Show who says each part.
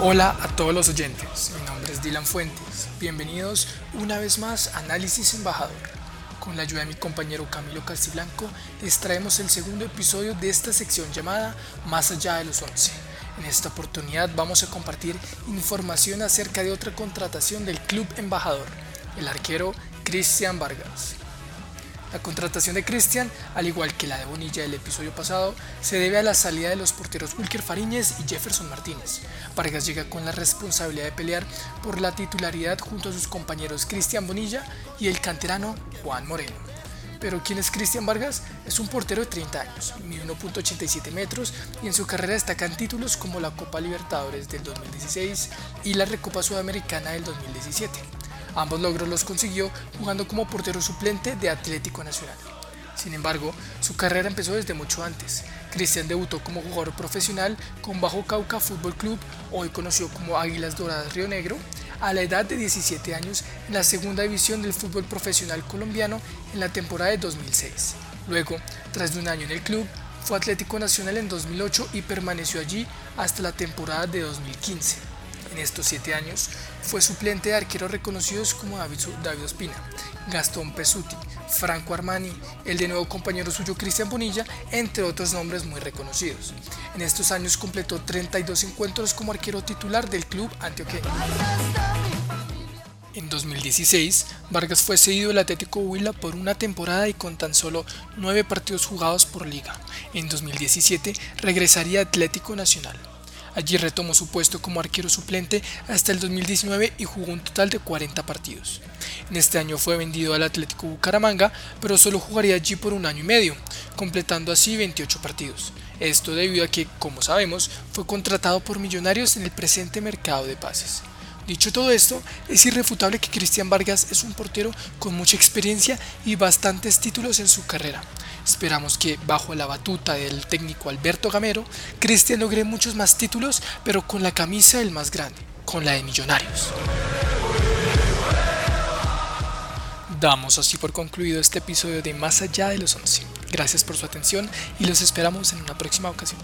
Speaker 1: Hola a todos los oyentes, mi nombre es Dylan Fuentes. Bienvenidos una vez más a Análisis Embajador. Con la ayuda de mi compañero Camilo Castiblanco, les traemos el segundo episodio de esta sección llamada Más allá de los 11. En esta oportunidad vamos a compartir información acerca de otra contratación del Club Embajador, el arquero Cristian Vargas. La contratación de Cristian, al igual que la de Bonilla del episodio pasado, se debe a la salida de los porteros Ulker Fariñez y Jefferson Martínez. Vargas llega con la responsabilidad de pelear por la titularidad junto a sus compañeros Cristian Bonilla y el canterano Juan Moreno. Pero ¿quién es Cristian Vargas? Es un portero de 30 años, mide 1.87 metros y en su carrera destacan títulos como la Copa Libertadores del 2016 y la Recopa Sudamericana del 2017. Ambos logros los consiguió jugando como portero suplente de Atlético Nacional. Sin embargo, su carrera empezó desde mucho antes. Cristian debutó como jugador profesional con Bajo Cauca Fútbol Club, hoy conocido como Águilas Doradas Río Negro, a la edad de 17 años en la segunda división del fútbol profesional colombiano en la temporada de 2006. Luego, tras de un año en el club, fue Atlético Nacional en 2008 y permaneció allí hasta la temporada de 2015. En estos siete años fue suplente de arqueros reconocidos como David, Ospina, Gastón Pesuti, Franco Armani, el de nuevo compañero suyo Cristian Bonilla, entre otros nombres muy reconocidos. En estos años completó 32 encuentros como arquero titular del club antioqueño. En 2016, Vargas fue cedido al Atlético Huila por una temporada y con tan solo nueve partidos jugados por liga. En 2017 regresaría a Atlético Nacional. Allí retomó su puesto como arquero suplente hasta el 2019 y jugó un total de 40 partidos. En este año fue vendido al Atlético Bucaramanga, pero solo jugaría allí por un año y medio, completando así 28 partidos. Esto debido a que, como sabemos, fue contratado por Millonarios en el presente mercado de pases. Dicho todo esto, es irrefutable que Cristian Vargas es un portero con mucha experiencia y bastantes títulos en su carrera. Esperamos que bajo la batuta del técnico Alberto Gamero, Cristian logre muchos más títulos, pero con la camisa del más grande, con la de Millonarios. Damos así por concluido este episodio de Más allá de los 11. Gracias por su atención y los esperamos en una próxima ocasión.